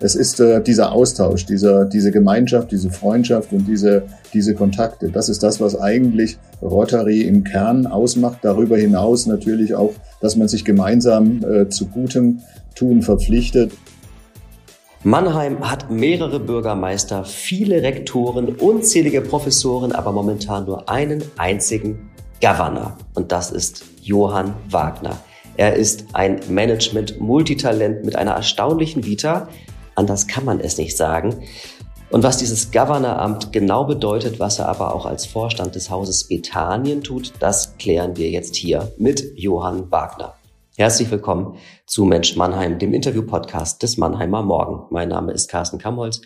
Es ist äh, dieser Austausch, dieser, diese Gemeinschaft, diese Freundschaft und diese, diese Kontakte. Das ist das, was eigentlich Rotary im Kern ausmacht. Darüber hinaus natürlich auch, dass man sich gemeinsam äh, zu gutem Tun verpflichtet. Mannheim hat mehrere Bürgermeister, viele Rektoren, unzählige Professoren, aber momentan nur einen einzigen Governor. Und das ist Johann Wagner. Er ist ein Management-Multitalent mit einer erstaunlichen Vita. Anders kann man es nicht sagen. Und was dieses Governoramt genau bedeutet, was er aber auch als Vorstand des Hauses Bethanien tut, das klären wir jetzt hier mit Johann Wagner. Herzlich willkommen zu Mensch Mannheim, dem Interview-Podcast des Mannheimer Morgen. Mein Name ist Carsten Kamholz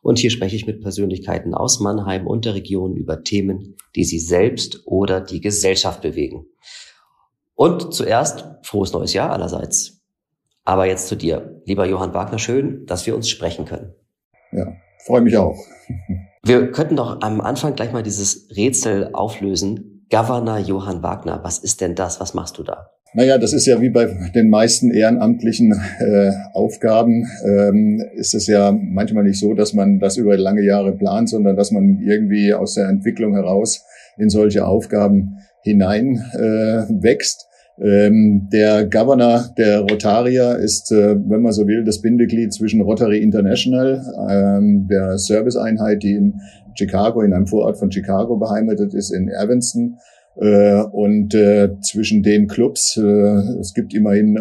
und hier spreche ich mit Persönlichkeiten aus Mannheim und der Region über Themen, die sie selbst oder die Gesellschaft bewegen. Und zuerst frohes neues Jahr allerseits. Aber jetzt zu dir, lieber Johann Wagner, schön, dass wir uns sprechen können. Ja, freue mich auch. Wir könnten doch am Anfang gleich mal dieses Rätsel auflösen. Governor Johann Wagner, was ist denn das? Was machst du da? Naja, das ist ja wie bei den meisten ehrenamtlichen äh, Aufgaben, ähm, ist es ja manchmal nicht so, dass man das über lange Jahre plant, sondern dass man irgendwie aus der Entwicklung heraus in solche Aufgaben hinein äh, wächst. Ähm, der Governor der Rotarier ist, äh, wenn man so will, das Bindeglied zwischen Rotary International, ähm, der Serviceeinheit, die in Chicago, in einem Vorort von Chicago beheimatet ist, in Evanston, äh, und äh, zwischen den Clubs, äh, es gibt immerhin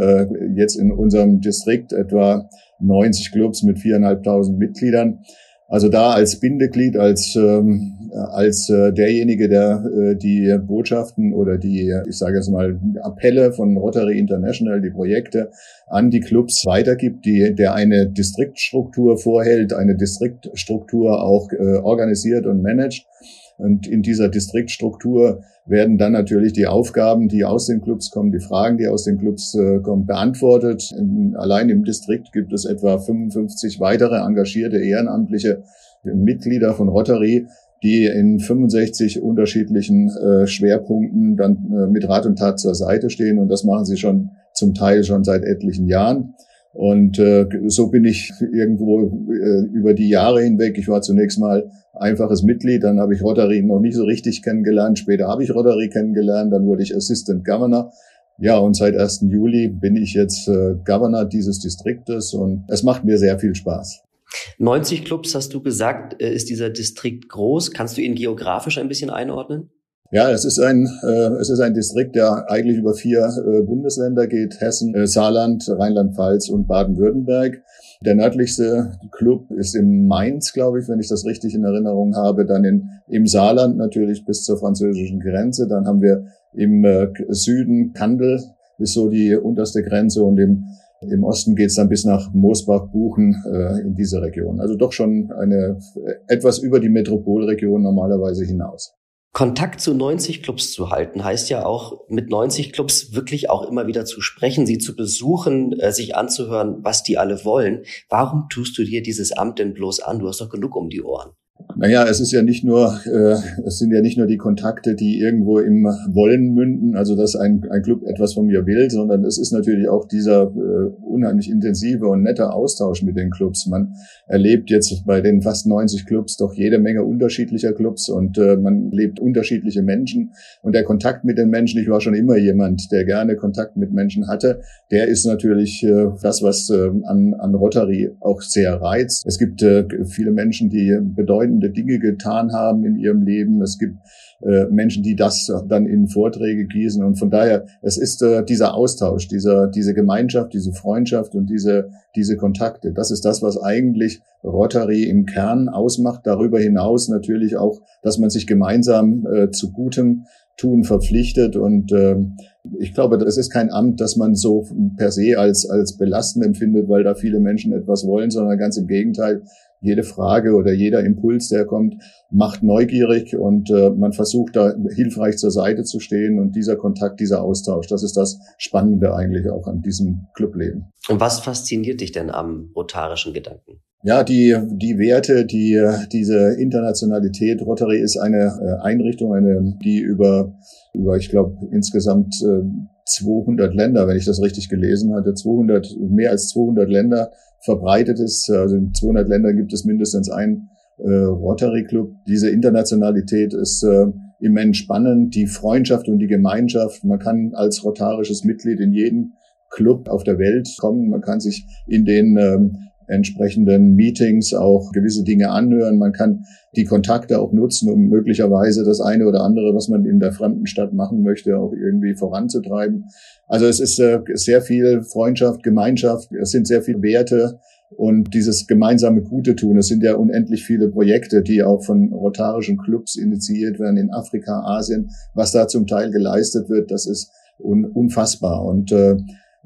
jetzt in unserem Distrikt etwa 90 Clubs mit viereinhalbtausend Mitgliedern. Also da als Bindeglied, als, ähm, als äh, derjenige, der äh, die Botschaften oder die, ich sage jetzt mal, Appelle von Rotary International, die Projekte an die Clubs weitergibt, die, der eine Distriktstruktur vorhält, eine Distriktstruktur auch äh, organisiert und managt. Und in dieser Distriktstruktur werden dann natürlich die Aufgaben, die aus den Clubs kommen, die Fragen, die aus den Clubs äh, kommen, beantwortet. In, allein im Distrikt gibt es etwa 55 weitere engagierte ehrenamtliche Mitglieder von Rotary, die in 65 unterschiedlichen äh, Schwerpunkten dann äh, mit Rat und Tat zur Seite stehen. Und das machen sie schon zum Teil schon seit etlichen Jahren. Und äh, so bin ich irgendwo äh, über die Jahre hinweg. Ich war zunächst mal einfaches Mitglied, dann habe ich Rotary noch nicht so richtig kennengelernt. Später habe ich Rotary kennengelernt, dann wurde ich Assistant Governor. Ja, und seit 1. Juli bin ich jetzt äh, Governor dieses Distriktes und es macht mir sehr viel Spaß. 90 Clubs hast du gesagt, äh, ist dieser Distrikt groß. Kannst du ihn geografisch ein bisschen einordnen? Ja, es ist ein äh, es ist ein Distrikt, der eigentlich über vier äh, Bundesländer geht: Hessen, äh, Saarland, Rheinland-Pfalz und Baden-Württemberg. Der nördlichste Club ist im Mainz, glaube ich, wenn ich das richtig in Erinnerung habe. Dann in, im Saarland natürlich bis zur französischen Grenze. Dann haben wir im äh, Süden Kandel ist so die unterste Grenze und im im Osten geht's dann bis nach Moosbach-Buchen äh, in diese Region. Also doch schon eine etwas über die Metropolregion normalerweise hinaus. Kontakt zu 90 Clubs zu halten, heißt ja auch, mit 90 Clubs wirklich auch immer wieder zu sprechen, sie zu besuchen, äh, sich anzuhören, was die alle wollen. Warum tust du dir dieses Amt denn bloß an? Du hast doch genug um die Ohren. Naja, es ist ja nicht nur, äh, es sind ja nicht nur die Kontakte, die irgendwo im Wollen münden, also dass ein, ein Club etwas von mir will, sondern es ist natürlich auch dieser äh, unheimlich intensive und nette Austausch mit den Clubs. Man erlebt jetzt bei den fast 90 Clubs doch jede Menge unterschiedlicher Clubs und äh, man lebt unterschiedliche Menschen und der Kontakt mit den Menschen, ich war schon immer jemand, der gerne Kontakt mit Menschen hatte, der ist natürlich äh, das, was äh, an, an Rotary auch sehr reizt. Es gibt äh, viele Menschen, die bedeutende Dinge getan haben in ihrem Leben. Es gibt äh, Menschen, die das dann in Vorträge gießen. Und von daher, es ist äh, dieser Austausch, dieser, diese Gemeinschaft, diese Freundschaft und diese, diese Kontakte. Das ist das, was eigentlich Rotary im Kern ausmacht. Darüber hinaus natürlich auch, dass man sich gemeinsam äh, zu gutem Tun verpflichtet. Und äh, ich glaube, das ist kein Amt, das man so per se als, als belastend empfindet, weil da viele Menschen etwas wollen, sondern ganz im Gegenteil. Jede Frage oder jeder Impuls, der kommt, macht neugierig und äh, man versucht da hilfreich zur Seite zu stehen und dieser Kontakt, dieser Austausch, das ist das Spannende eigentlich auch an diesem Clubleben. Und was fasziniert dich denn am rotarischen Gedanken? Ja, die, die Werte, die, diese Internationalität, Rotary ist eine äh, Einrichtung, eine, die über, über, ich glaube, insgesamt 200 äh, Länder, wenn ich das richtig gelesen hatte, 200, mehr als 200 Länder verbreitet ist. Also in 200 Ländern gibt es mindestens einen äh, Rotary Club. Diese Internationalität ist äh, immens spannend. Die Freundschaft und die Gemeinschaft. Man kann als rotarisches Mitglied in jeden Club auf der Welt kommen. Man kann sich in den ähm, entsprechenden Meetings auch gewisse Dinge anhören. Man kann die Kontakte auch nutzen, um möglicherweise das eine oder andere, was man in der fremden Stadt machen möchte, auch irgendwie voranzutreiben. Also es ist äh, sehr viel Freundschaft, Gemeinschaft, es sind sehr viele Werte und dieses gemeinsame Gute tun. Es sind ja unendlich viele Projekte, die auch von rotarischen Clubs initiiert werden in Afrika, Asien. Was da zum Teil geleistet wird, das ist un unfassbar. Und äh,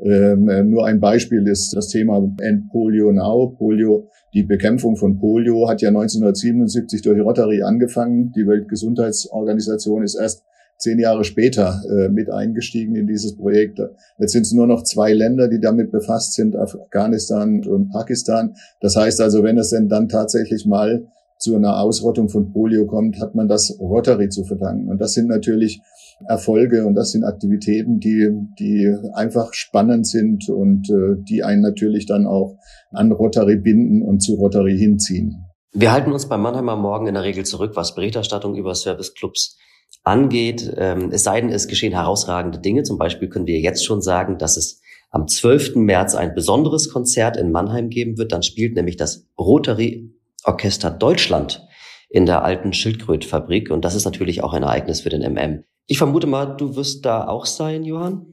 ähm, äh, nur ein Beispiel ist das Thema End Polio Now. Polio, die Bekämpfung von Polio hat ja 1977 durch Rotary angefangen. Die Weltgesundheitsorganisation ist erst zehn Jahre später äh, mit eingestiegen in dieses Projekt. Jetzt sind es nur noch zwei Länder, die damit befasst sind, Afghanistan und Pakistan. Das heißt also, wenn es denn dann tatsächlich mal zu einer Ausrottung von Polio kommt, hat man das Rotary zu verdanken. Und das sind natürlich Erfolge und das sind Aktivitäten, die, die einfach spannend sind und äh, die einen natürlich dann auch an Rotary binden und zu Rotary hinziehen. Wir halten uns beim Mannheimer Morgen in der Regel zurück, was Berichterstattung über Serviceclubs angeht. Ähm, es sei denn, es geschehen herausragende Dinge. Zum Beispiel können wir jetzt schon sagen, dass es am 12. März ein besonderes Konzert in Mannheim geben wird. Dann spielt nämlich das Rotary Orchester Deutschland in der alten Schildkrötfabrik. Und das ist natürlich auch ein Ereignis für den MM. Ich vermute mal, du wirst da auch sein, Johann?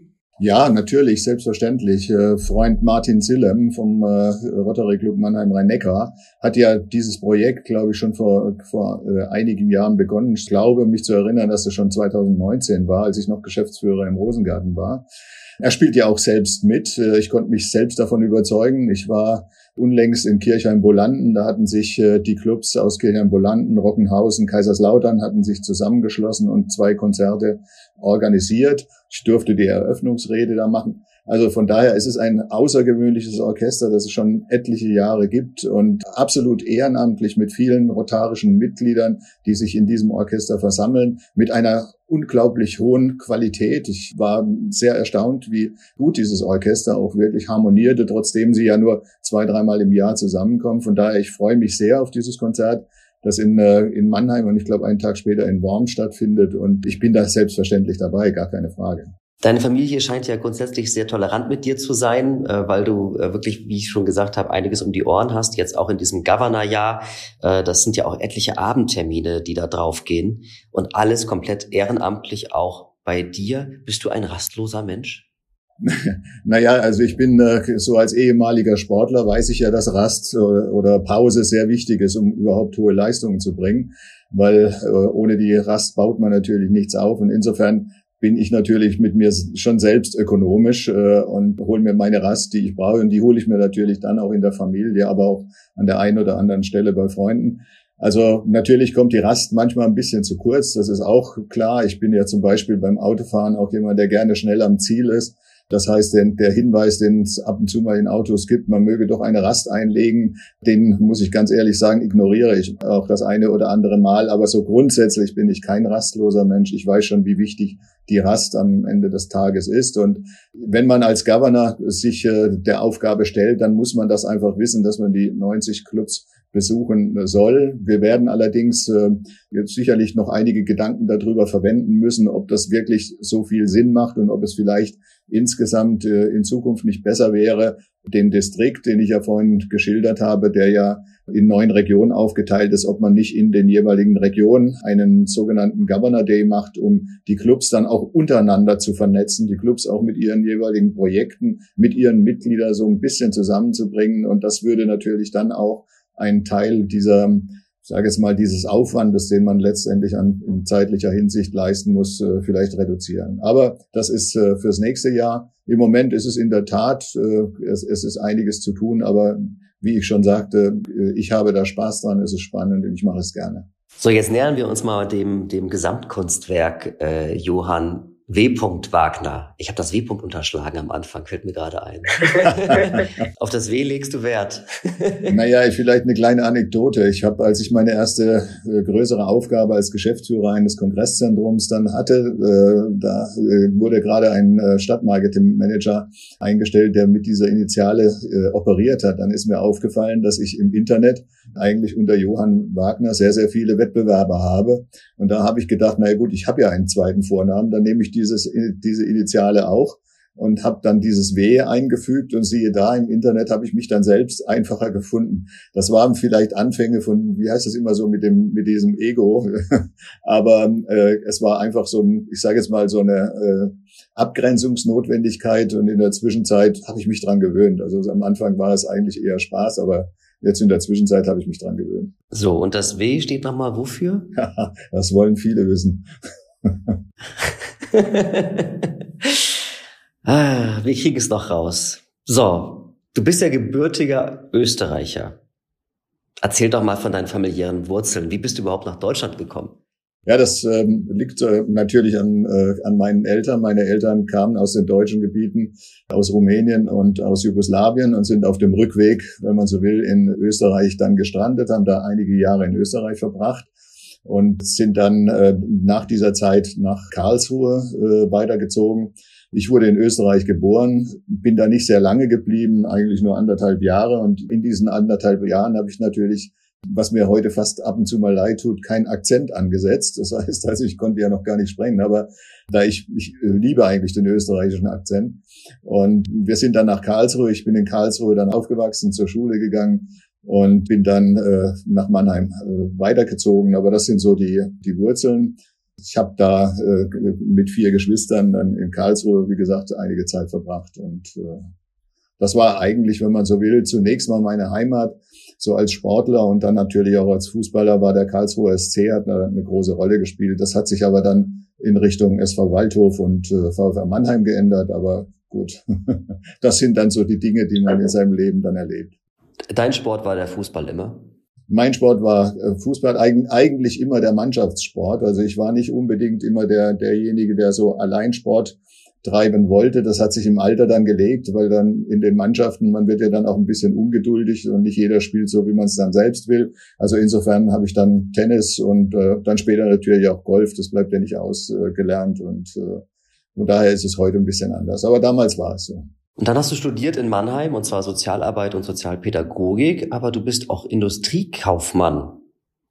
Ja, natürlich, selbstverständlich. Äh, Freund Martin Zillem vom äh, Rotary Club Mannheim Rhein-Neckar hat ja dieses Projekt, glaube ich, schon vor, vor äh, einigen Jahren begonnen. Ich glaube, mich zu erinnern, dass es schon 2019 war, als ich noch Geschäftsführer im Rosengarten war. Er spielt ja auch selbst mit. Ich konnte mich selbst davon überzeugen. Ich war unlängst in Kirchheim-Bolanden. Da hatten sich äh, die Clubs aus Kirchheim-Bolanden, Rockenhausen, Kaiserslautern hatten sich zusammengeschlossen und zwei Konzerte organisiert. Ich durfte die Eröffnungsrede da machen. Also von daher ist es ein außergewöhnliches Orchester, das es schon etliche Jahre gibt und absolut ehrenamtlich mit vielen rotarischen Mitgliedern, die sich in diesem Orchester versammeln, mit einer unglaublich hohen Qualität. Ich war sehr erstaunt, wie gut dieses Orchester auch wirklich harmonierte, trotzdem sie ja nur zwei, dreimal im Jahr zusammenkommen. Von daher, ich freue mich sehr auf dieses Konzert das in, äh, in Mannheim und ich glaube einen Tag später in Worm stattfindet. Und ich bin da selbstverständlich dabei, gar keine Frage. Deine Familie scheint ja grundsätzlich sehr tolerant mit dir zu sein, äh, weil du äh, wirklich, wie ich schon gesagt habe, einiges um die Ohren hast. Jetzt auch in diesem Governor-Jahr. Äh, das sind ja auch etliche Abendtermine, die da draufgehen. Und alles komplett ehrenamtlich auch bei dir. Bist du ein rastloser Mensch? Naja, also ich bin so als ehemaliger Sportler, weiß ich ja, dass Rast oder Pause sehr wichtig ist, um überhaupt hohe Leistungen zu bringen, weil ohne die Rast baut man natürlich nichts auf. Und insofern bin ich natürlich mit mir schon selbst ökonomisch äh, und hole mir meine Rast, die ich brauche. Und die hole ich mir natürlich dann auch in der Familie, aber auch an der einen oder anderen Stelle bei Freunden. Also natürlich kommt die Rast manchmal ein bisschen zu kurz, das ist auch klar. Ich bin ja zum Beispiel beim Autofahren auch jemand, der gerne schnell am Ziel ist. Das heißt, der Hinweis, den es ab und zu mal in Autos gibt, man möge doch eine Rast einlegen, den muss ich ganz ehrlich sagen, ignoriere ich auch das eine oder andere Mal. Aber so grundsätzlich bin ich kein rastloser Mensch. Ich weiß schon, wie wichtig die Rast am Ende des Tages ist. Und wenn man als Governor sich äh, der Aufgabe stellt, dann muss man das einfach wissen, dass man die 90 Clubs besuchen soll. Wir werden allerdings äh, jetzt sicherlich noch einige Gedanken darüber verwenden müssen, ob das wirklich so viel Sinn macht und ob es vielleicht insgesamt äh, in Zukunft nicht besser wäre, den Distrikt, den ich ja vorhin geschildert habe, der ja in neun Regionen aufgeteilt ist, ob man nicht in den jeweiligen Regionen einen sogenannten Governor Day macht, um die Clubs dann auch untereinander zu vernetzen, die Clubs auch mit ihren jeweiligen Projekten, mit ihren Mitgliedern so ein bisschen zusammenzubringen. Und das würde natürlich dann auch einen Teil dieser sage jetzt mal, dieses Aufwandes, den man letztendlich an, in zeitlicher Hinsicht leisten muss, äh, vielleicht reduzieren. Aber das ist äh, fürs nächste Jahr. Im Moment ist es in der Tat, äh, es, es ist einiges zu tun, aber wie ich schon sagte, äh, ich habe da Spaß dran, es ist spannend und ich mache es gerne. So, jetzt nähern wir uns mal dem, dem Gesamtkunstwerk äh, Johann W. Wagner. Ich habe das W. unterschlagen am Anfang, fällt mir gerade ein. Auf das W legst du Wert. naja, vielleicht eine kleine Anekdote. Ich habe, als ich meine erste äh, größere Aufgabe als Geschäftsführer eines Kongresszentrums dann hatte, äh, da äh, wurde gerade ein äh, Stadtmarketingmanager eingestellt, der mit dieser Initiale äh, operiert hat. Dann ist mir aufgefallen, dass ich im Internet eigentlich unter Johann Wagner sehr, sehr viele Wettbewerber habe. Und da habe ich gedacht, na ja, gut, ich habe ja einen zweiten Vornamen, dann nehme ich die dieses, diese Initiale auch und habe dann dieses W eingefügt und siehe da, im Internet habe ich mich dann selbst einfacher gefunden. Das waren vielleicht Anfänge von, wie heißt das immer so, mit dem mit diesem Ego, aber äh, es war einfach so ein, ich sage jetzt mal so eine äh, Abgrenzungsnotwendigkeit und in der Zwischenzeit habe ich mich dran gewöhnt. Also am Anfang war es eigentlich eher Spaß, aber Jetzt in der Zwischenzeit habe ich mich dran gewöhnt. So, und das W steht nochmal wofür? das wollen viele wissen. ah, wir kriegen es noch raus. So, du bist ja gebürtiger Österreicher. Erzähl doch mal von deinen familiären Wurzeln. Wie bist du überhaupt nach Deutschland gekommen? Ja, das ähm, liegt äh, natürlich an, äh, an meinen Eltern. Meine Eltern kamen aus den deutschen Gebieten, aus Rumänien und aus Jugoslawien und sind auf dem Rückweg, wenn man so will, in Österreich dann gestrandet, haben da einige Jahre in Österreich verbracht und sind dann äh, nach dieser Zeit nach Karlsruhe äh, weitergezogen. Ich wurde in Österreich geboren, bin da nicht sehr lange geblieben, eigentlich nur anderthalb Jahre. Und in diesen anderthalb Jahren habe ich natürlich, was mir heute fast ab und zu mal leid tut, keinen Akzent angesetzt. Das heißt, also ich konnte ja noch gar nicht sprechen, aber da ich, ich liebe eigentlich den österreichischen Akzent. Und wir sind dann nach Karlsruhe. Ich bin in Karlsruhe dann aufgewachsen, zur Schule gegangen und bin dann äh, nach Mannheim äh, weitergezogen. Aber das sind so die, die Wurzeln. Ich habe da äh, mit vier Geschwistern dann in Karlsruhe, wie gesagt, einige Zeit verbracht. Und äh, das war eigentlich, wenn man so will, zunächst mal meine Heimat, so als Sportler und dann natürlich auch als Fußballer war der Karlsruher SC, hat eine, eine große Rolle gespielt. Das hat sich aber dann in Richtung SV Waldhof und äh, VfR Mannheim geändert. Aber gut, das sind dann so die Dinge, die man in seinem Leben dann erlebt. Dein Sport war der Fußball immer? Mein Sport war äh, Fußball eigentlich immer der Mannschaftssport. Also ich war nicht unbedingt immer der, derjenige, der so allein Sport treiben wollte. Das hat sich im Alter dann gelegt, weil dann in den Mannschaften, man wird ja dann auch ein bisschen ungeduldig und nicht jeder spielt so, wie man es dann selbst will. Also insofern habe ich dann Tennis und äh, dann später natürlich auch Golf, das bleibt ja nicht ausgelernt äh, und äh, von daher ist es heute ein bisschen anders. Aber damals war es so. Und dann hast du studiert in Mannheim und zwar Sozialarbeit und Sozialpädagogik, aber du bist auch Industriekaufmann.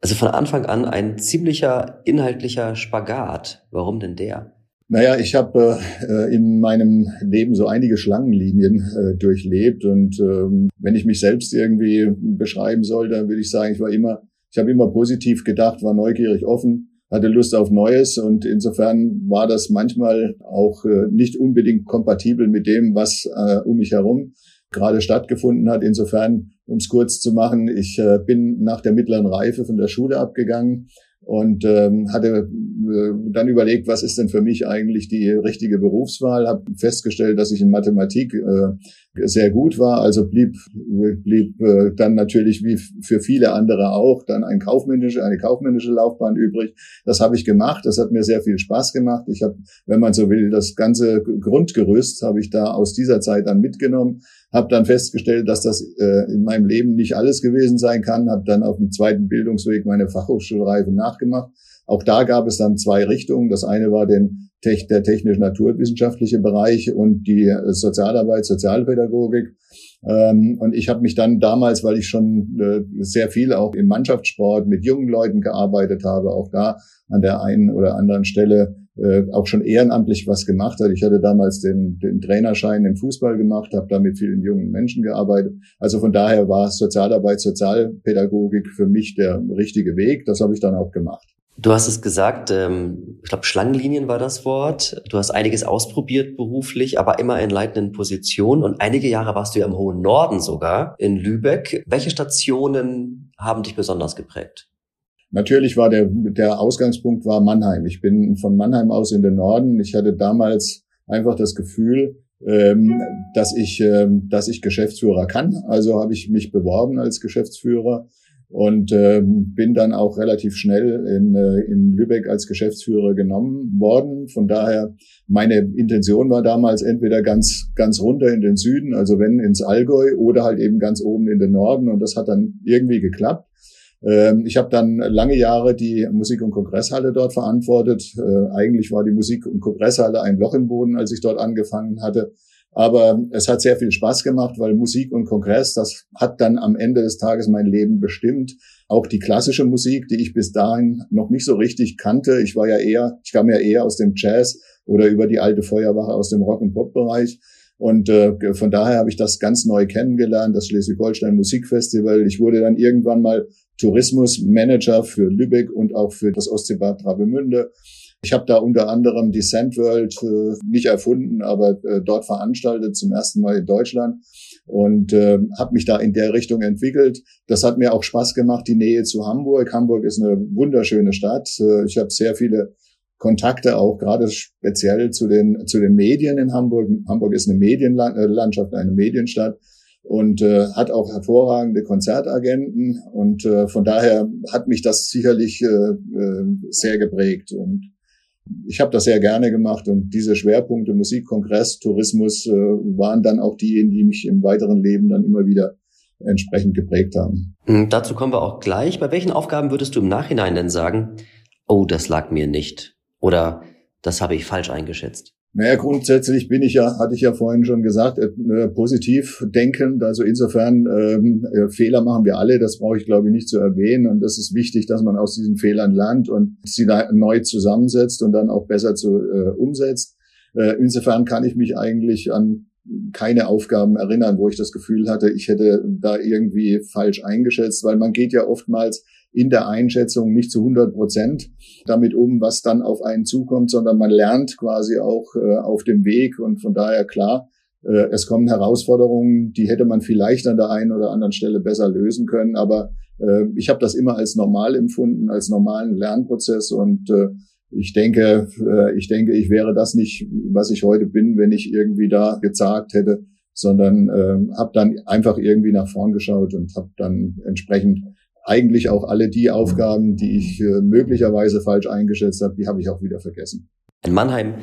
Also von Anfang an ein ziemlicher inhaltlicher Spagat. Warum denn der? Naja, ich habe äh, in meinem Leben so einige Schlangenlinien äh, durchlebt und ähm, wenn ich mich selbst irgendwie beschreiben soll, dann würde ich sagen, ich war immer, ich habe immer positiv gedacht, war neugierig, offen, hatte Lust auf Neues und insofern war das manchmal auch äh, nicht unbedingt kompatibel mit dem, was äh, um mich herum gerade stattgefunden hat. Insofern, um es kurz zu machen, ich äh, bin nach der mittleren Reife von der Schule abgegangen und ähm, hatte äh, dann überlegt, was ist denn für mich eigentlich die richtige Berufswahl, habe festgestellt, dass ich in Mathematik äh, sehr gut war, also blieb blieb äh, dann natürlich wie für viele andere auch dann ein kaufmännische eine kaufmännische Laufbahn übrig. Das habe ich gemacht, das hat mir sehr viel Spaß gemacht. Ich habe, wenn man so will, das ganze Grundgerüst habe ich da aus dieser Zeit dann mitgenommen habe dann festgestellt, dass das äh, in meinem Leben nicht alles gewesen sein kann, habe dann auf dem zweiten Bildungsweg meine Fachhochschulreife nachgemacht. Auch da gab es dann zwei Richtungen. Das eine war den, der technisch-naturwissenschaftliche Bereich und die äh, Sozialarbeit, Sozialpädagogik. Ähm, und ich habe mich dann damals, weil ich schon äh, sehr viel auch im Mannschaftssport mit jungen Leuten gearbeitet habe, auch da an der einen oder anderen Stelle äh, auch schon ehrenamtlich was gemacht hat. Ich hatte damals den, den Trainerschein im Fußball gemacht, habe da mit vielen jungen Menschen gearbeitet. Also von daher war Sozialarbeit, Sozialpädagogik für mich der richtige Weg. Das habe ich dann auch gemacht. Du hast es gesagt, ähm, ich glaube, Schlangenlinien war das Wort. Du hast einiges ausprobiert beruflich, aber immer in leitenden Positionen. Und einige Jahre warst du ja im hohen Norden sogar, in Lübeck. Welche Stationen haben dich besonders geprägt? Natürlich war der, der Ausgangspunkt war Mannheim. Ich bin von Mannheim aus in den Norden. Ich hatte damals einfach das Gefühl, ähm, dass ich, ähm, dass ich Geschäftsführer kann. Also habe ich mich beworben als Geschäftsführer und ähm, bin dann auch relativ schnell in, äh, in Lübeck als Geschäftsführer genommen worden. Von daher, meine Intention war damals entweder ganz, ganz runter in den Süden, also wenn ins Allgäu oder halt eben ganz oben in den Norden und das hat dann irgendwie geklappt. Ähm, ich habe dann lange Jahre die Musik- und Kongresshalle dort verantwortet. Äh, eigentlich war die Musik- und Kongresshalle ein Loch im Boden, als ich dort angefangen hatte. Aber es hat sehr viel Spaß gemacht, weil Musik und Kongress, das hat dann am Ende des Tages mein Leben bestimmt. Auch die klassische Musik, die ich bis dahin noch nicht so richtig kannte. Ich war ja eher, ich kam ja eher aus dem Jazz oder über die alte Feuerwache aus dem Rock- und Pop-Bereich. Und äh, von daher habe ich das ganz neu kennengelernt, das Schleswig-Holstein Musikfestival. Ich wurde dann irgendwann mal Tourismusmanager für Lübeck und auch für das Ostseebad Travemünde. Ich habe da unter anderem die Sandworld äh, nicht erfunden, aber äh, dort veranstaltet, zum ersten Mal in Deutschland und äh, habe mich da in der Richtung entwickelt. Das hat mir auch Spaß gemacht, die Nähe zu Hamburg. Hamburg ist eine wunderschöne Stadt. Äh, ich habe sehr viele Kontakte auch gerade speziell zu den zu den Medien in Hamburg. Hamburg ist eine Medienlandschaft, eine Medienstadt und äh, hat auch hervorragende Konzertagenten und äh, von daher hat mich das sicherlich äh, äh, sehr geprägt und ich habe das sehr gerne gemacht und diese Schwerpunkte Musik, Kongress, Tourismus äh, waren dann auch diejenigen, die mich im weiteren Leben dann immer wieder entsprechend geprägt haben. Mhm, dazu kommen wir auch gleich. Bei welchen Aufgaben würdest du im Nachhinein denn sagen, oh, das lag mir nicht oder das habe ich falsch eingeschätzt? Naja, grundsätzlich bin ich ja, hatte ich ja vorhin schon gesagt, äh, positiv denkend. Also insofern ähm, äh, Fehler machen wir alle, das brauche ich glaube ich nicht zu erwähnen. Und das ist wichtig, dass man aus diesen Fehlern lernt und sie neu zusammensetzt und dann auch besser zu, äh, umsetzt. Äh, insofern kann ich mich eigentlich an keine Aufgaben erinnern, wo ich das Gefühl hatte, ich hätte da irgendwie falsch eingeschätzt, weil man geht ja oftmals in der Einschätzung nicht zu 100 Prozent damit um, was dann auf einen zukommt, sondern man lernt quasi auch äh, auf dem Weg. Und von daher klar, äh, es kommen Herausforderungen, die hätte man vielleicht an der einen oder anderen Stelle besser lösen können, aber äh, ich habe das immer als normal empfunden, als normalen Lernprozess. Und ich denke, ich denke, ich wäre das nicht, was ich heute bin, wenn ich irgendwie da gezagt hätte, sondern habe dann einfach irgendwie nach vorn geschaut und habe dann entsprechend eigentlich auch alle die Aufgaben, die ich äh, möglicherweise falsch eingeschätzt habe, die habe ich auch wieder vergessen. In Mannheim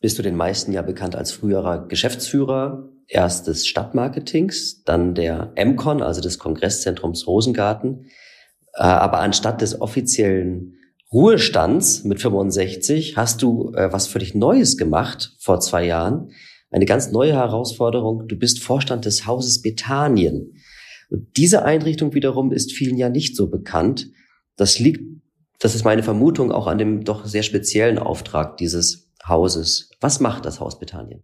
bist du den meisten ja bekannt als früherer Geschäftsführer, erst des Stadtmarketings, dann der MCON, also des Kongresszentrums Rosengarten. Äh, aber anstatt des offiziellen Ruhestands mit 65 hast du äh, was völlig Neues gemacht vor zwei Jahren. Eine ganz neue Herausforderung. Du bist Vorstand des Hauses Bethanien. Und diese Einrichtung wiederum ist vielen ja nicht so bekannt. Das liegt, das ist meine Vermutung, auch an dem doch sehr speziellen Auftrag dieses Hauses. Was macht das Haus Bethanien?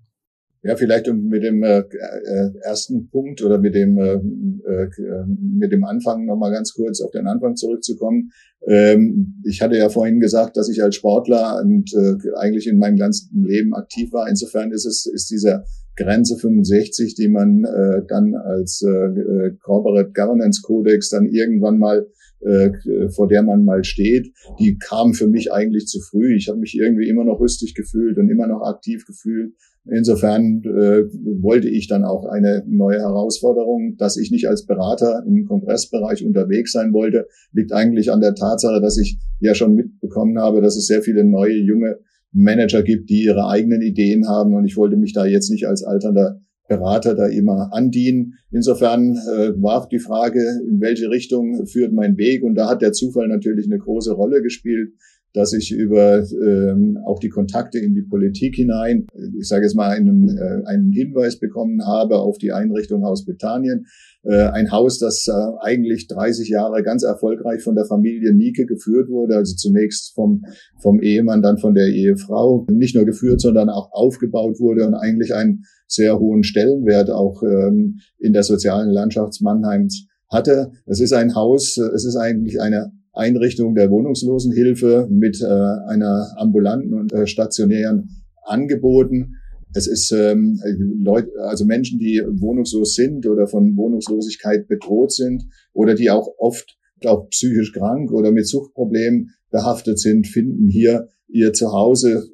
Ja, vielleicht um mit dem äh, äh, ersten Punkt oder mit dem äh, äh, mit dem Anfang nochmal ganz kurz auf den Anfang zurückzukommen. Ähm, ich hatte ja vorhin gesagt, dass ich als Sportler und äh, eigentlich in meinem ganzen Leben aktiv war. Insofern ist es ist dieser Grenze 65, die man äh, dann als äh, äh, Corporate Governance Codex dann irgendwann mal äh, vor der man mal steht, die kam für mich eigentlich zu früh. Ich habe mich irgendwie immer noch rüstig gefühlt und immer noch aktiv gefühlt Insofern äh, wollte ich dann auch eine neue Herausforderung, dass ich nicht als Berater im Kongressbereich unterwegs sein wollte, liegt eigentlich an der Tatsache, dass ich ja schon mitbekommen habe, dass es sehr viele neue junge Manager gibt, die ihre eigenen Ideen haben. Und ich wollte mich da jetzt nicht als alternder Berater da immer andienen. Insofern äh, war die Frage, in welche Richtung führt mein Weg? Und da hat der Zufall natürlich eine große Rolle gespielt dass ich über ähm, auch die Kontakte in die Politik hinein, ich sage jetzt mal, einen, äh, einen Hinweis bekommen habe auf die Einrichtung Haus Britannien. Äh, ein Haus, das äh, eigentlich 30 Jahre ganz erfolgreich von der Familie Nike geführt wurde, also zunächst vom, vom Ehemann, dann von der Ehefrau, nicht nur geführt, sondern auch aufgebaut wurde und eigentlich einen sehr hohen Stellenwert auch ähm, in der sozialen Landschaft Mannheims hatte. Es ist ein Haus, es ist eigentlich eine Einrichtung der Wohnungslosenhilfe mit äh, einer ambulanten und äh, stationären Angeboten. Es ist ähm, Leute, also Menschen, die wohnungslos sind oder von Wohnungslosigkeit bedroht sind oder die auch oft auch psychisch krank oder mit Suchtproblemen behaftet sind, finden hier ihr Zuhause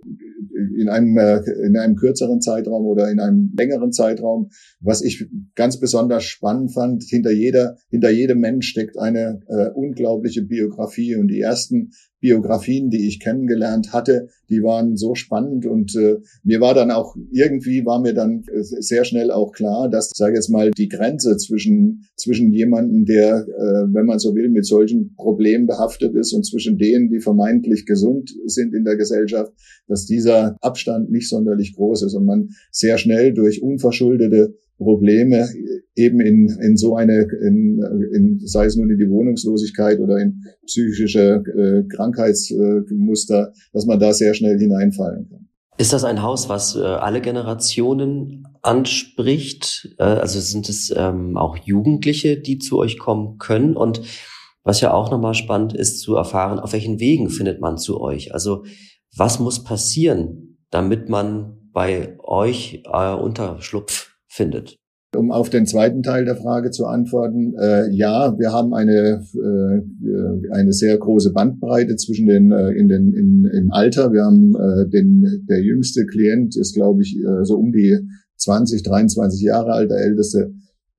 in einem, äh, in einem kürzeren Zeitraum oder in einem längeren Zeitraum. Was ich ganz besonders spannend fand, hinter jeder, hinter jedem Mensch steckt eine äh, unglaubliche Biografie und die ersten Biografien, die ich kennengelernt hatte, die waren so spannend und äh, mir war dann auch irgendwie war mir dann äh, sehr schnell auch klar, dass sage jetzt mal die Grenze zwischen zwischen jemanden, der äh, wenn man so will mit solchen Problemen behaftet ist und zwischen denen, die vermeintlich gesund sind in der Gesellschaft, dass dieser Abstand nicht sonderlich groß ist und man sehr schnell durch unverschuldete Probleme eben in, in so eine, in, in, sei es nun in die Wohnungslosigkeit oder in psychische äh, Krankheitsmuster, dass man da sehr schnell hineinfallen kann. Ist das ein Haus, was äh, alle Generationen anspricht? Äh, also sind es ähm, auch Jugendliche, die zu euch kommen können? Und was ja auch nochmal spannend ist zu erfahren, auf welchen Wegen findet man zu euch? Also was muss passieren, damit man bei euch äh, Unterschlupf findet? Um auf den zweiten Teil der Frage zu antworten, äh, ja, wir haben eine äh, eine sehr große Bandbreite zwischen den äh, in den in, im Alter. Wir haben äh, den der jüngste Klient ist glaube ich äh, so um die 20, 23 Jahre alt, der älteste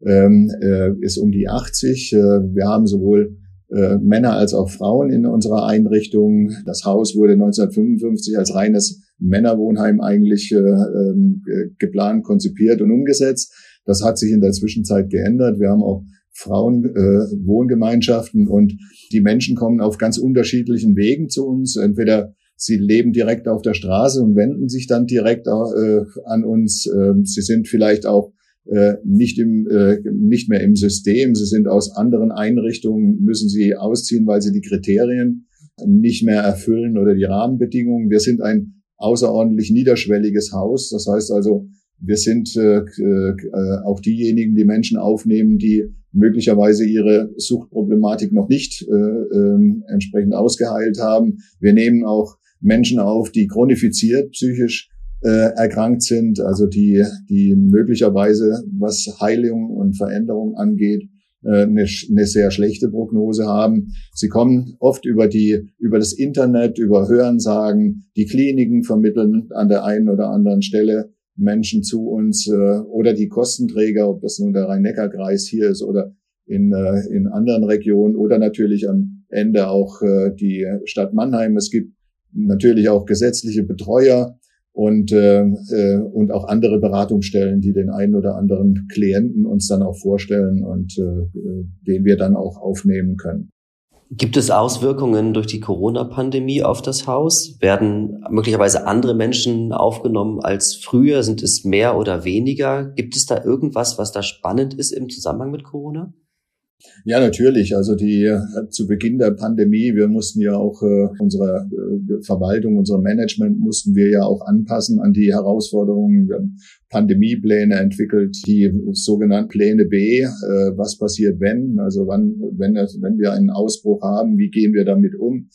ähm, äh, ist um die 80. Äh, wir haben sowohl äh, Männer als auch Frauen in unserer Einrichtung. Das Haus wurde 1955 als reines Männerwohnheim eigentlich äh, ähm, äh, geplant, konzipiert und umgesetzt. Das hat sich in der Zwischenzeit geändert. Wir haben auch Frauenwohngemeinschaften äh, und die Menschen kommen auf ganz unterschiedlichen Wegen zu uns. Entweder sie leben direkt auf der Straße und wenden sich dann direkt äh, an uns. Äh, sie sind vielleicht auch äh, nicht im äh, nicht mehr im System. Sie sind aus anderen Einrichtungen, müssen sie ausziehen, weil sie die Kriterien nicht mehr erfüllen oder die Rahmenbedingungen. Wir sind ein außerordentlich niederschwelliges Haus. Das heißt also, wir sind äh, äh, auch diejenigen, die Menschen aufnehmen, die möglicherweise ihre Suchtproblematik noch nicht äh, äh, entsprechend ausgeheilt haben. Wir nehmen auch Menschen auf, die chronifiziert psychisch äh, erkrankt sind, also die, die möglicherweise, was Heilung und Veränderung angeht, eine, eine sehr schlechte Prognose haben. Sie kommen oft über die, über das Internet, über Hörensagen, die Kliniken vermitteln an der einen oder anderen Stelle Menschen zu uns äh, oder die Kostenträger, ob das nun der Rhein-Neckar-Kreis hier ist oder in, äh, in anderen Regionen oder natürlich am Ende auch äh, die Stadt Mannheim. Es gibt natürlich auch gesetzliche Betreuer, und, äh, äh, und auch andere Beratungsstellen, die den einen oder anderen Klienten uns dann auch vorstellen und äh, den wir dann auch aufnehmen können. Gibt es Auswirkungen durch die Corona-Pandemie auf das Haus? Werden möglicherweise andere Menschen aufgenommen als früher? Sind es mehr oder weniger? Gibt es da irgendwas, was da spannend ist im Zusammenhang mit Corona? Ja, natürlich. Also die äh, zu Beginn der Pandemie, wir mussten ja auch äh, unsere äh, Verwaltung, unser Management mussten wir ja auch anpassen an die Herausforderungen. Wir haben Pandemiepläne entwickelt, die sogenannten Pläne B. Äh, was passiert, wenn? Also wann, wenn, wenn wir einen Ausbruch haben, wie gehen wir damit um?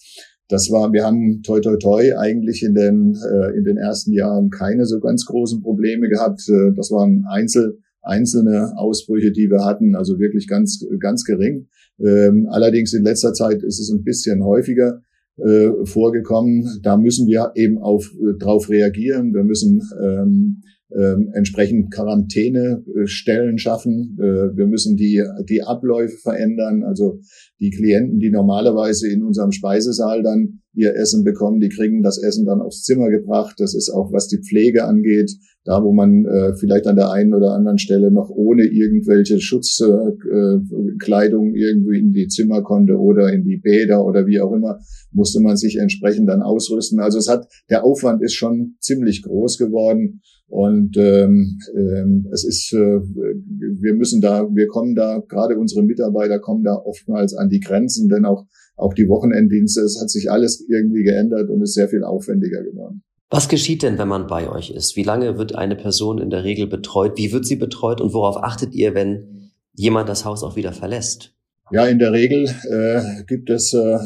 Das war, wir haben toi toi toi eigentlich in den äh, in den ersten Jahren keine so ganz großen Probleme gehabt. Äh, das waren Einzel einzelne Ausbrüche, die wir hatten, also wirklich ganz, ganz gering. Ähm, allerdings in letzter Zeit ist es ein bisschen häufiger äh, vorgekommen. Da müssen wir eben auf, äh, drauf reagieren. Wir müssen ähm, ähm, entsprechend Quarantänestellen schaffen. Äh, wir müssen die, die Abläufe verändern. Also die Klienten, die normalerweise in unserem Speisesaal dann ihr Essen bekommen, die kriegen das Essen dann aufs Zimmer gebracht. Das ist auch, was die Pflege angeht, da wo man äh, vielleicht an der einen oder anderen Stelle noch ohne irgendwelche Schutzkleidung äh, irgendwie in die Zimmer konnte oder in die Bäder oder wie auch immer, musste man sich entsprechend dann ausrüsten. Also es hat, der Aufwand ist schon ziemlich groß geworden. Und ähm, ähm, es ist, äh, wir müssen da, wir kommen da, gerade unsere Mitarbeiter kommen da oftmals an die Grenzen, denn auch auch die Wochenenddienste, es hat sich alles irgendwie geändert und ist sehr viel aufwendiger geworden. Was geschieht denn, wenn man bei euch ist? Wie lange wird eine Person in der Regel betreut? Wie wird sie betreut und worauf achtet ihr, wenn jemand das Haus auch wieder verlässt? Ja, in der Regel äh, gibt es äh,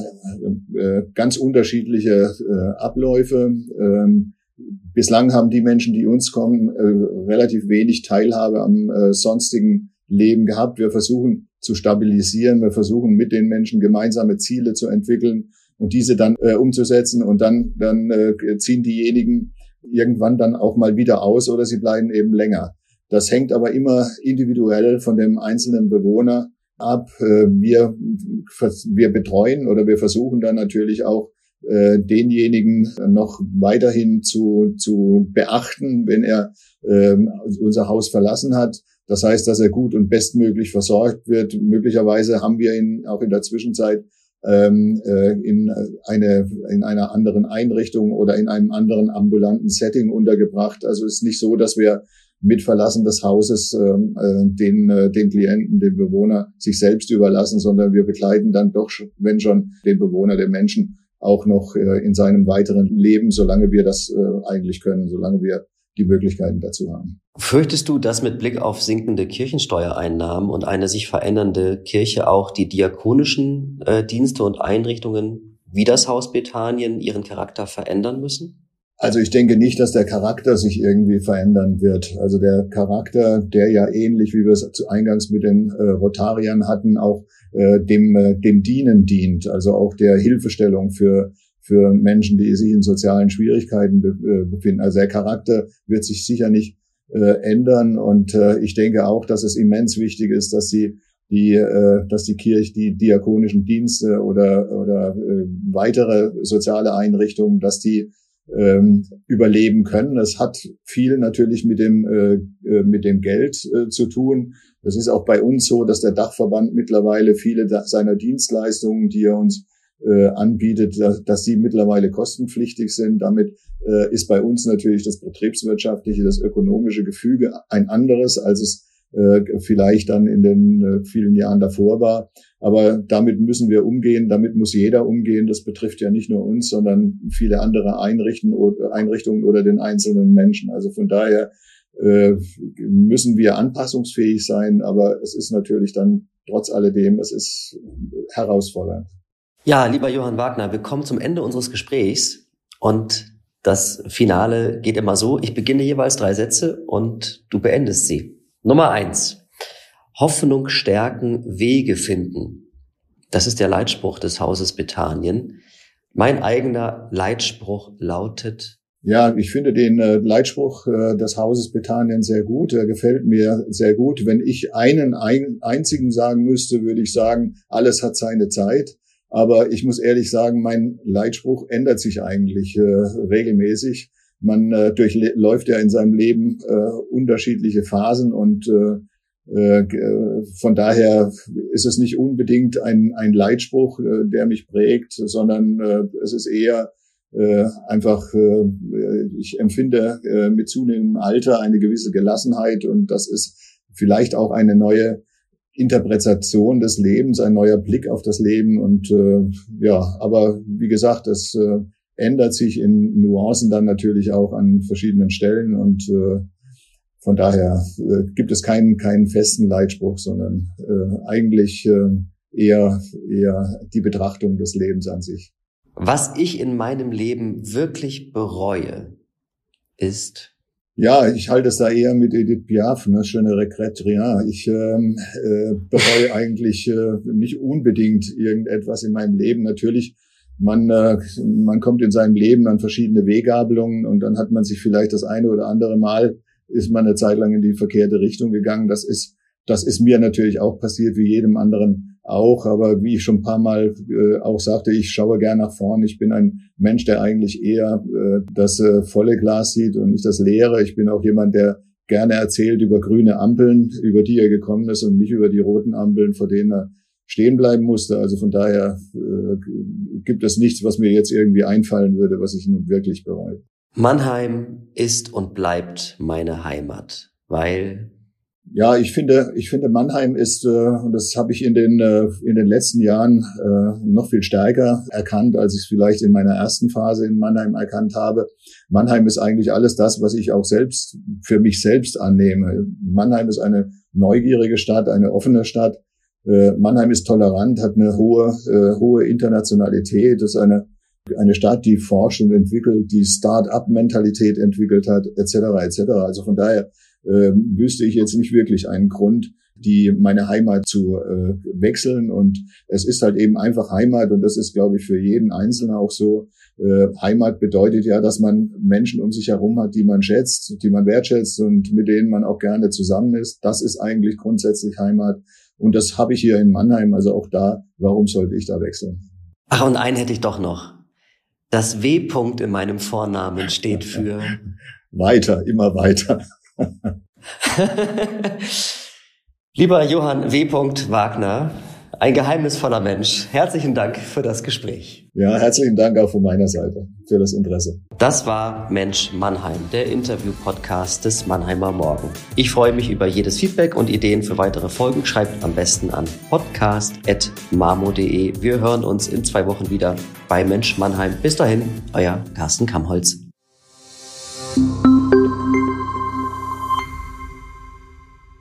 äh, ganz unterschiedliche äh, Abläufe. Ähm, bislang haben die Menschen, die uns kommen, äh, relativ wenig Teilhabe am äh, sonstigen Leben gehabt. Wir versuchen zu stabilisieren. Wir versuchen mit den Menschen gemeinsame Ziele zu entwickeln und diese dann äh, umzusetzen. Und dann, dann äh, ziehen diejenigen irgendwann dann auch mal wieder aus oder sie bleiben eben länger. Das hängt aber immer individuell von dem einzelnen Bewohner ab. Äh, wir, wir betreuen oder wir versuchen dann natürlich auch äh, denjenigen noch weiterhin zu, zu beachten, wenn er äh, unser Haus verlassen hat. Das heißt, dass er gut und bestmöglich versorgt wird. Möglicherweise haben wir ihn auch in der Zwischenzeit ähm, äh, in, eine, in einer anderen Einrichtung oder in einem anderen ambulanten Setting untergebracht. Also ist nicht so, dass wir mit Verlassen des Hauses ähm, äh, den, äh, den Klienten, den Bewohner sich selbst überlassen, sondern wir begleiten dann doch, wenn schon, den Bewohner, den Menschen auch noch äh, in seinem weiteren Leben, solange wir das äh, eigentlich können, solange wir die Möglichkeiten dazu haben. Fürchtest du, dass mit Blick auf sinkende Kirchensteuereinnahmen und eine sich verändernde Kirche auch die diakonischen äh, Dienste und Einrichtungen wie das Haus Bethanien ihren Charakter verändern müssen? Also ich denke nicht, dass der Charakter sich irgendwie verändern wird. Also der Charakter, der ja ähnlich wie wir es zu Eingangs mit den äh, Rotariern hatten, auch äh, dem, äh, dem Dienen dient, also auch der Hilfestellung für für Menschen, die sich in sozialen Schwierigkeiten äh, befinden. Also der Charakter wird sich sicher nicht äh, ändern und äh, ich denke auch, dass es immens wichtig ist, dass sie die, dass die Kirche, die diakonischen Dienste oder oder weitere soziale Einrichtungen, dass die ähm, überleben können. Das hat viel natürlich mit dem, mit dem Geld zu tun. Das ist auch bei uns so, dass der Dachverband mittlerweile viele seiner Dienstleistungen, die er uns äh, anbietet, dass, dass sie mittlerweile kostenpflichtig sind. Damit äh, ist bei uns natürlich das betriebswirtschaftliche, das ökonomische Gefüge ein anderes, als es äh, vielleicht dann in den äh, vielen Jahren davor war. Aber damit müssen wir umgehen, damit muss jeder umgehen. Das betrifft ja nicht nur uns, sondern viele andere Einrichtungen oder den einzelnen Menschen. Also von daher äh, müssen wir anpassungsfähig sein, aber es ist natürlich dann trotz alledem, es ist herausfordernd. Ja, lieber Johann Wagner, wir kommen zum Ende unseres Gesprächs und das Finale geht immer so. Ich beginne jeweils drei Sätze und du beendest sie. Nummer eins. Hoffnung stärken, Wege finden. Das ist der Leitspruch des Hauses Bethanien. Mein eigener Leitspruch lautet, ja, ich finde den äh, Leitspruch äh, des Hauses Bethanien sehr gut. Er gefällt mir sehr gut. Wenn ich einen ein, einzigen sagen müsste, würde ich sagen, alles hat seine Zeit. Aber ich muss ehrlich sagen, mein Leitspruch ändert sich eigentlich äh, regelmäßig. Man äh, durchläuft ja in seinem Leben äh, unterschiedliche Phasen und äh, äh, von daher ist es nicht unbedingt ein, ein Leitspruch, äh, der mich prägt, sondern äh, es ist eher einfach, ich empfinde mit zunehmendem Alter eine gewisse Gelassenheit und das ist vielleicht auch eine neue Interpretation des Lebens, ein neuer Blick auf das Leben und äh, ja, aber wie gesagt, das äh, ändert sich in Nuancen dann natürlich auch an verschiedenen Stellen und äh, von daher äh, gibt es keinen, keinen festen Leitspruch, sondern äh, eigentlich äh, eher, eher die Betrachtung des Lebens an sich. Was ich in meinem Leben wirklich bereue, ist ja, ich halte es da eher mit Edith Piaf, ne, schöne Regrette rien. Ich ähm, äh, bereue eigentlich äh, nicht unbedingt irgendetwas in meinem Leben. Natürlich man, äh, man kommt in seinem Leben an verschiedene Weggabelungen und dann hat man sich vielleicht das eine oder andere Mal ist man eine Zeit lang in die verkehrte Richtung gegangen. Das ist, das ist mir natürlich auch passiert, wie jedem anderen auch. Aber wie ich schon ein paar Mal äh, auch sagte, ich schaue gerne nach vorn. Ich bin ein Mensch, der eigentlich eher äh, das äh, volle Glas sieht und nicht das leere. Ich bin auch jemand, der gerne erzählt über grüne Ampeln, über die er gekommen ist und nicht über die roten Ampeln, vor denen er stehen bleiben musste. Also von daher äh, gibt es nichts, was mir jetzt irgendwie einfallen würde, was ich nun wirklich bereue. Mannheim ist und bleibt meine Heimat, weil ja, ich finde, ich finde Mannheim ist, äh, und das habe ich in den äh, in den letzten Jahren äh, noch viel stärker erkannt, als ich es vielleicht in meiner ersten Phase in Mannheim erkannt habe. Mannheim ist eigentlich alles das, was ich auch selbst für mich selbst annehme. Mannheim ist eine neugierige Stadt, eine offene Stadt. Äh, Mannheim ist tolerant, hat eine hohe, äh, hohe Internationalität, ist eine, eine Stadt, die forscht und entwickelt, die Start-up-Mentalität entwickelt hat, etc. etc. Also von daher äh, wüsste ich jetzt nicht wirklich einen Grund, die meine Heimat zu äh, wechseln. Und es ist halt eben einfach Heimat und das ist, glaube ich, für jeden Einzelnen auch so. Äh, Heimat bedeutet ja, dass man Menschen um sich herum hat, die man schätzt, die man wertschätzt und mit denen man auch gerne zusammen ist. Das ist eigentlich grundsätzlich Heimat. Und das habe ich hier in Mannheim. Also auch da, warum sollte ich da wechseln? Ach, und einen hätte ich doch noch. Das W-Punkt in meinem Vornamen steht für weiter, immer weiter. Lieber Johann W. Wagner, ein geheimnisvoller Mensch. Herzlichen Dank für das Gespräch. Ja, herzlichen Dank auch von meiner Seite für das Interesse. Das war Mensch Mannheim, der Interview-Podcast des Mannheimer Morgen. Ich freue mich über jedes Feedback und Ideen für weitere Folgen. Schreibt am besten an podcast.marmo.de. Wir hören uns in zwei Wochen wieder bei Mensch Mannheim. Bis dahin, euer Carsten Kamholz.